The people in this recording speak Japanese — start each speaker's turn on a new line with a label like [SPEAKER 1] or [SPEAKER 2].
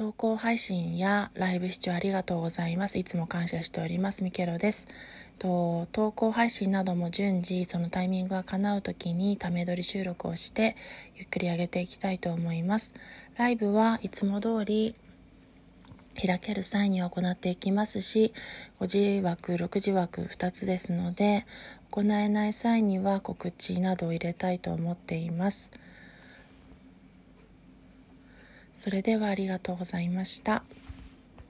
[SPEAKER 1] 投稿配信やライブ視聴ありがとうございます。いつも感謝しております。ミケロです。と投稿配信なども順次そのタイミングが叶う時にため撮り収録をしてゆっくり上げていきたいと思います。ライブはいつも通り開ける際には行っていきますし5時枠6時枠2つですので行えない際には告知などを入れたいと思っていますそれではありがとうございました。